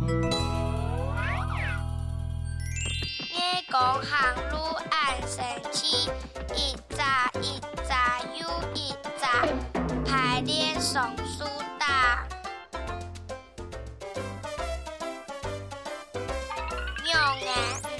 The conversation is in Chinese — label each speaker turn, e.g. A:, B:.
A: 你讲行路爱神奇，一扎一扎又一扎，排列上书大。用。